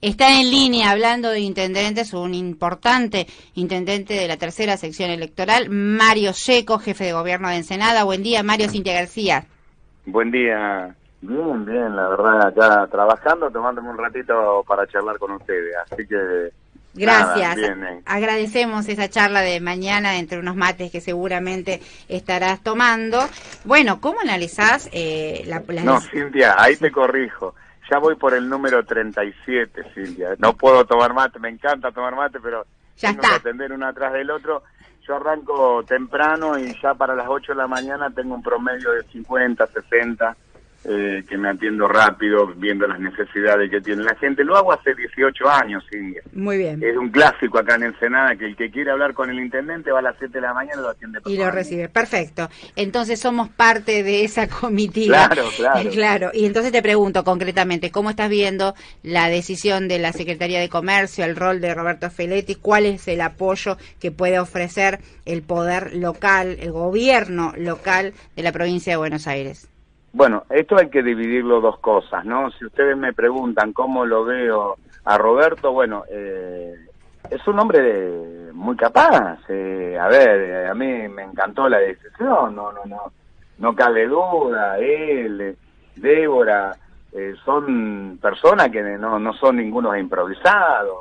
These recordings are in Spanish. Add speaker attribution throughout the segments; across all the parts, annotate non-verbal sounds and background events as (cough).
Speaker 1: Está en línea hablando de intendentes, un importante intendente de la tercera sección electoral, Mario Seco, jefe de gobierno de Ensenada. Buen día, Mario Cintia García.
Speaker 2: Buen día. Bien, bien, la verdad, acá trabajando, tomándome un ratito para charlar con ustedes. Así que
Speaker 1: Gracias. Agradecemos esa charla de mañana entre unos mates que seguramente estarás tomando. Bueno, ¿cómo analizás eh, la,
Speaker 2: No, Cintia, ahí te corrijo. Ya voy por el número 37, Cintia. No puedo tomar mate, me encanta tomar mate, pero
Speaker 1: ya
Speaker 2: tengo que atender uno atrás del otro. Yo arranco temprano y ya para las 8 de la mañana tengo un promedio de 50, 60 eh, que me atiendo rápido, viendo las necesidades que tiene la gente. Lo hago hace 18 años.
Speaker 1: Muy bien.
Speaker 2: Es un clásico acá en Ensenada que el que quiere hablar con el intendente va a las 7 de la mañana y lo atiende.
Speaker 1: Y lo recibe, perfecto. Entonces somos parte de esa comitiva.
Speaker 2: Claro, claro. (laughs)
Speaker 1: claro. Y entonces te pregunto concretamente, ¿cómo estás viendo la decisión de la Secretaría de Comercio, el rol de Roberto Feletti? ¿Cuál es el apoyo que puede ofrecer el poder local, el gobierno local de la provincia de Buenos Aires?
Speaker 2: Bueno, esto hay que dividirlo dos cosas, ¿no? Si ustedes me preguntan cómo lo veo a Roberto, bueno, eh, es un hombre muy capaz. Eh, a ver, eh, a mí me encantó la decisión, no, no, no, no cabe duda. Él, Débora, son personas que no, no son ningunos improvisados.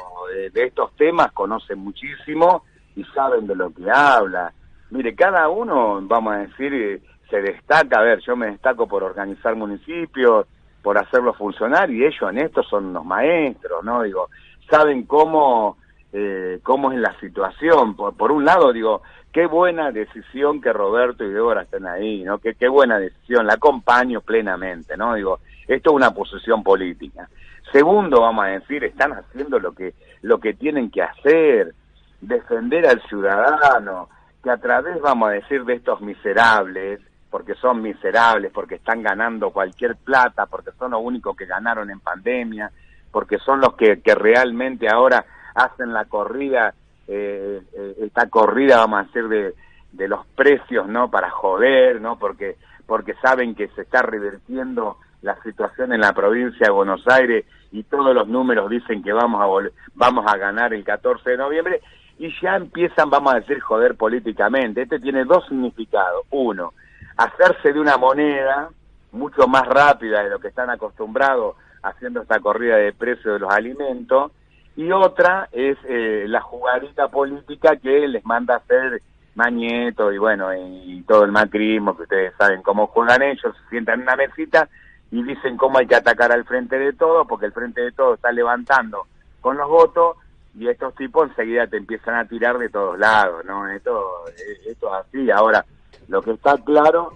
Speaker 2: de estos temas conocen muchísimo y saben de lo que habla. Mire, cada uno, vamos a decir, se destaca, a ver, yo me destaco por organizar municipios, por hacerlos funcionar y ellos en esto son unos maestros, ¿no? Digo, saben cómo, eh, cómo es la situación. Por, por, un lado, digo, qué buena decisión que Roberto y Débora estén ahí, ¿no? Qué, qué buena decisión, la acompaño plenamente, ¿no? Digo, esto es una posición política. Segundo, vamos a decir, están haciendo lo que, lo que tienen que hacer, defender al ciudadano, que a través, vamos a decir, de estos miserables, porque son miserables, porque están ganando cualquier plata, porque son los únicos que ganaron en pandemia, porque son los que, realmente ahora hacen la corrida, eh, eh, esta corrida, vamos a decir, de, de los precios, ¿no? Para joder, ¿no? Porque, porque saben que se está revirtiendo la situación en la provincia de Buenos Aires y todos los números dicen que vamos a vamos a ganar el 14 de noviembre y ya empiezan, vamos a decir, joder políticamente. Este tiene dos significados. Uno, hacerse de una moneda mucho más rápida de lo que están acostumbrados haciendo esta corrida de precios de los alimentos, y otra es eh, la jugadita política que les manda hacer Mañeto y bueno, y, todo el macrismo, que ustedes saben cómo juegan ellos, se sientan en una mesita y dicen cómo hay que atacar al frente de todo, porque el frente de todo está levantando con los votos y estos tipos enseguida te empiezan a tirar de todos lados, ¿no? Esto, esto es así. Ahora, lo que está claro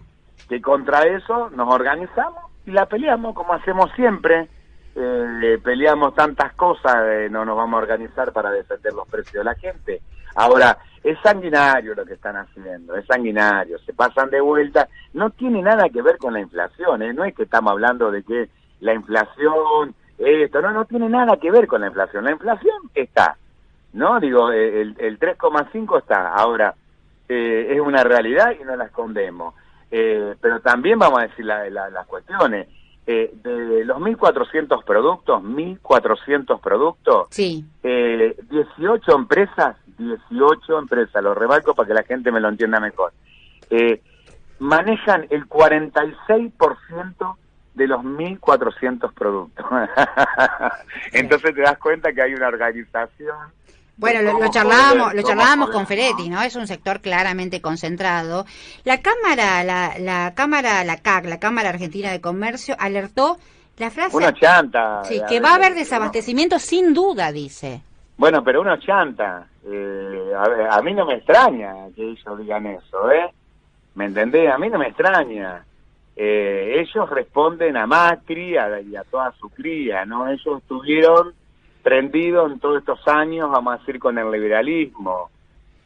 Speaker 2: que contra eso nos organizamos y la peleamos como hacemos siempre. Eh, peleamos tantas cosas, no nos vamos a organizar para defender los precios de la gente. Ahora, es sanguinario lo que están haciendo, es sanguinario, se pasan de vuelta, no tiene nada que ver con la inflación, ¿eh? no es que estamos hablando de que la inflación, esto, no, no tiene nada que ver con la inflación, la inflación está, ¿no? Digo, el, el 3,5 está, ahora, eh, es una realidad y no la escondemos. Eh, pero también vamos a decir las cuestiones. Eh, de los 1.400 productos, 1.400 productos,
Speaker 1: sí.
Speaker 2: 18 empresas, 18 empresas, lo remarco para que la gente me lo entienda mejor, manejan el 46% de los 1.400 productos. (laughs) Entonces te das cuenta que hay una organización
Speaker 1: bueno, lo, charlábamos, lo charlábamos con Feretti, ¿no? Es un sector claramente concentrado. La Cámara, la, la Cámara, la CAC, la Cámara Argentina de Comercio, alertó la frase...
Speaker 2: Una chanta.
Speaker 1: Sí, que va a haber desabastecimiento sin duda, dice.
Speaker 2: Bueno, pero una chanta. Eh, a, a, mí no me extraña que ellos digan eso, ¿eh? ¿Me entendés? A mí no me extraña. Eh, ellos responden a Macri y a toda su cría, ¿no? Ellos estuvieron prendido en todos estos años, vamos a decir, con el liberalismo.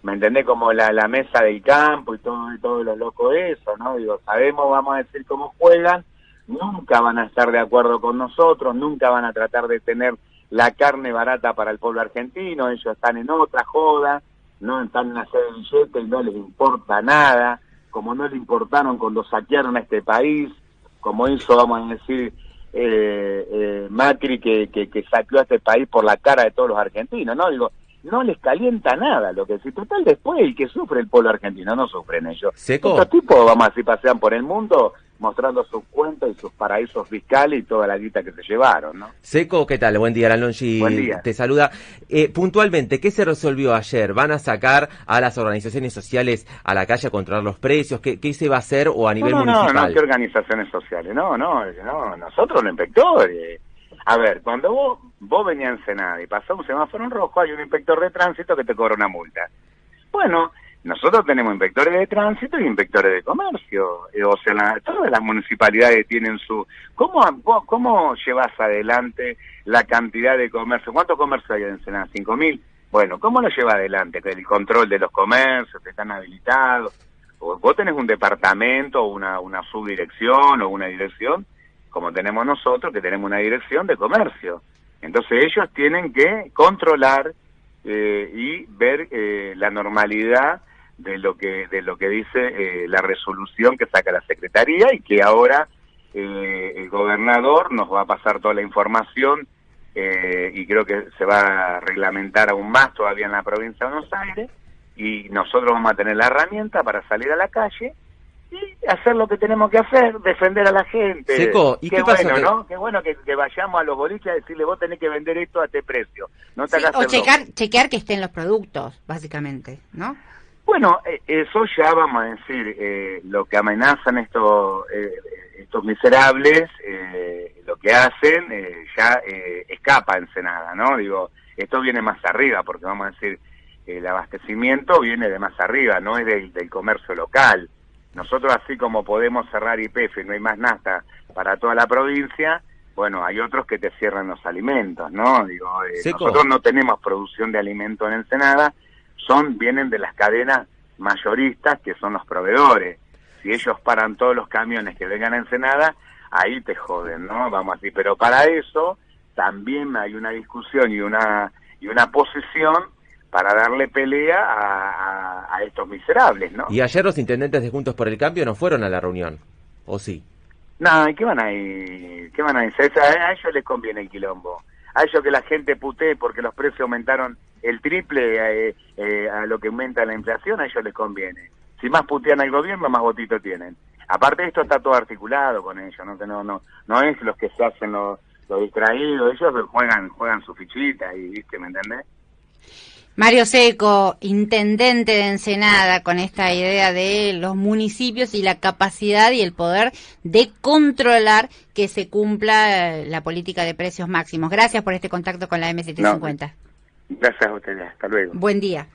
Speaker 2: ¿Me entendés? Como la, la mesa del campo y todo, y todo lo loco de eso, ¿no? Digo, sabemos, vamos a decir, cómo juegan, nunca van a estar de acuerdo con nosotros, nunca van a tratar de tener la carne barata para el pueblo argentino, ellos están en otra joda, no están en hacer billetes y no les importa nada, como no les importaron cuando saquearon a este país, como hizo, vamos a decir, eh, eh, Macri que, que, que saqueó a este país por la cara de todos los argentinos, ¿no? Digo, no les calienta nada lo que si total después el que sufre el pueblo argentino no sufren ellos
Speaker 3: Seco.
Speaker 2: estos tipos vamos así pasean por el mundo mostrando sus cuentas y sus paraísos fiscales y toda la guita que se llevaron no
Speaker 3: Seco, ¿qué tal? Buen día, Alongi
Speaker 2: Buen día.
Speaker 3: te saluda. Eh, puntualmente, ¿qué se resolvió ayer? ¿Van a sacar a las organizaciones sociales a la calle a controlar los precios? ¿Qué, qué se va a hacer o a nivel
Speaker 2: no, no, no, no, ¿qué organizaciones sociales? No, no, no, nosotros los inspectores. A ver, cuando vos, vos venías en Senada y pasó un semáforo en rojo, hay un inspector de tránsito que te cobra una multa. Bueno, nosotros tenemos inspectores de tránsito y inspectores de comercio. Eh, o sea, la- todas las municipalidades tienen su... ¿Cómo, ¿Cómo llevas adelante la cantidad de comercio? ¿Cuántos comercios hay en Senada? ¿5.000? Bueno, ¿cómo lo lleva adelante? El control de los comercios, que están habilitados. O vos tenés un departamento, una, una subdirección o una dirección, como tenemos nosotros, que tenemos una dirección de comercio. Entonces ellos tienen que controlar eh, y ver eh, la normalidad de lo que de lo que dice eh, la resolución que saca la secretaría y que ahora eh, el gobernador nos va a pasar toda la información eh, y creo que se va a reglamentar aún más todavía en la provincia de Buenos Aires y nosotros vamos a tener la herramienta para salir a la calle y hacer lo que tenemos que hacer, defender a la gente.
Speaker 3: Seco, ¿y
Speaker 2: qué,
Speaker 3: qué pasa
Speaker 2: bueno,
Speaker 3: que-
Speaker 2: ¿no? Qué bueno que, que vayamos a los boliches a decirle vos tenés que vender esto a este precio. No te
Speaker 1: Sí,
Speaker 2: hagas
Speaker 1: o checar, chequear que estén los productos, básicamente, ¿no?
Speaker 2: Bueno, eh, eso ya vamos a decir, eh, lo que amenazan estos eh, estos miserables, eh, lo que hacen eh, ya eh, escapa en Senada, ¿no? Digo, esto viene más arriba, porque vamos a decir, el abastecimiento viene de más arriba, no es del, del comercio local. Nosotros así como podemos cerrar IPF y no hay más nafta para toda la provincia, bueno, hay otros que te cierran los alimentos, ¿no? Digo, eh, nosotros no tenemos producción de alimentos en Ensenada, son vienen de las cadenas mayoristas que son los proveedores. Si ellos paran todos los camiones que vengan a Ensenada, ahí te joden, ¿no? Vamos a decir, pero para eso también hay una discusión y una y una posición para darle pelea a, a- a estos miserables, ¿no?
Speaker 3: Y ayer los intendentes de Juntos por el Cambio no fueron a la reunión, ¿o sí?
Speaker 2: No, ¿y qué van a ir? ¿Qué van a ir? A ellos les conviene el quilombo. A ellos que la gente putee porque los precios aumentaron el triple eh, eh, a lo que aumenta la inflación, a ellos les conviene. Si más putean al gobierno, más votito tienen. Aparte esto está todo articulado con ellos, ¿no? Que no, no, no es los que se hacen los, los distraídos, ellos juegan, juegan su fichita y, ¿viste? ¿Me entendés?
Speaker 1: Mario Seco, intendente de Ensenada, con esta idea de los municipios y la capacidad y el poder de controlar que se cumpla eh, la política de precios máximos. Gracias por este contacto con la M750.
Speaker 2: Gracias a ustedes, hasta luego.
Speaker 1: Buen día.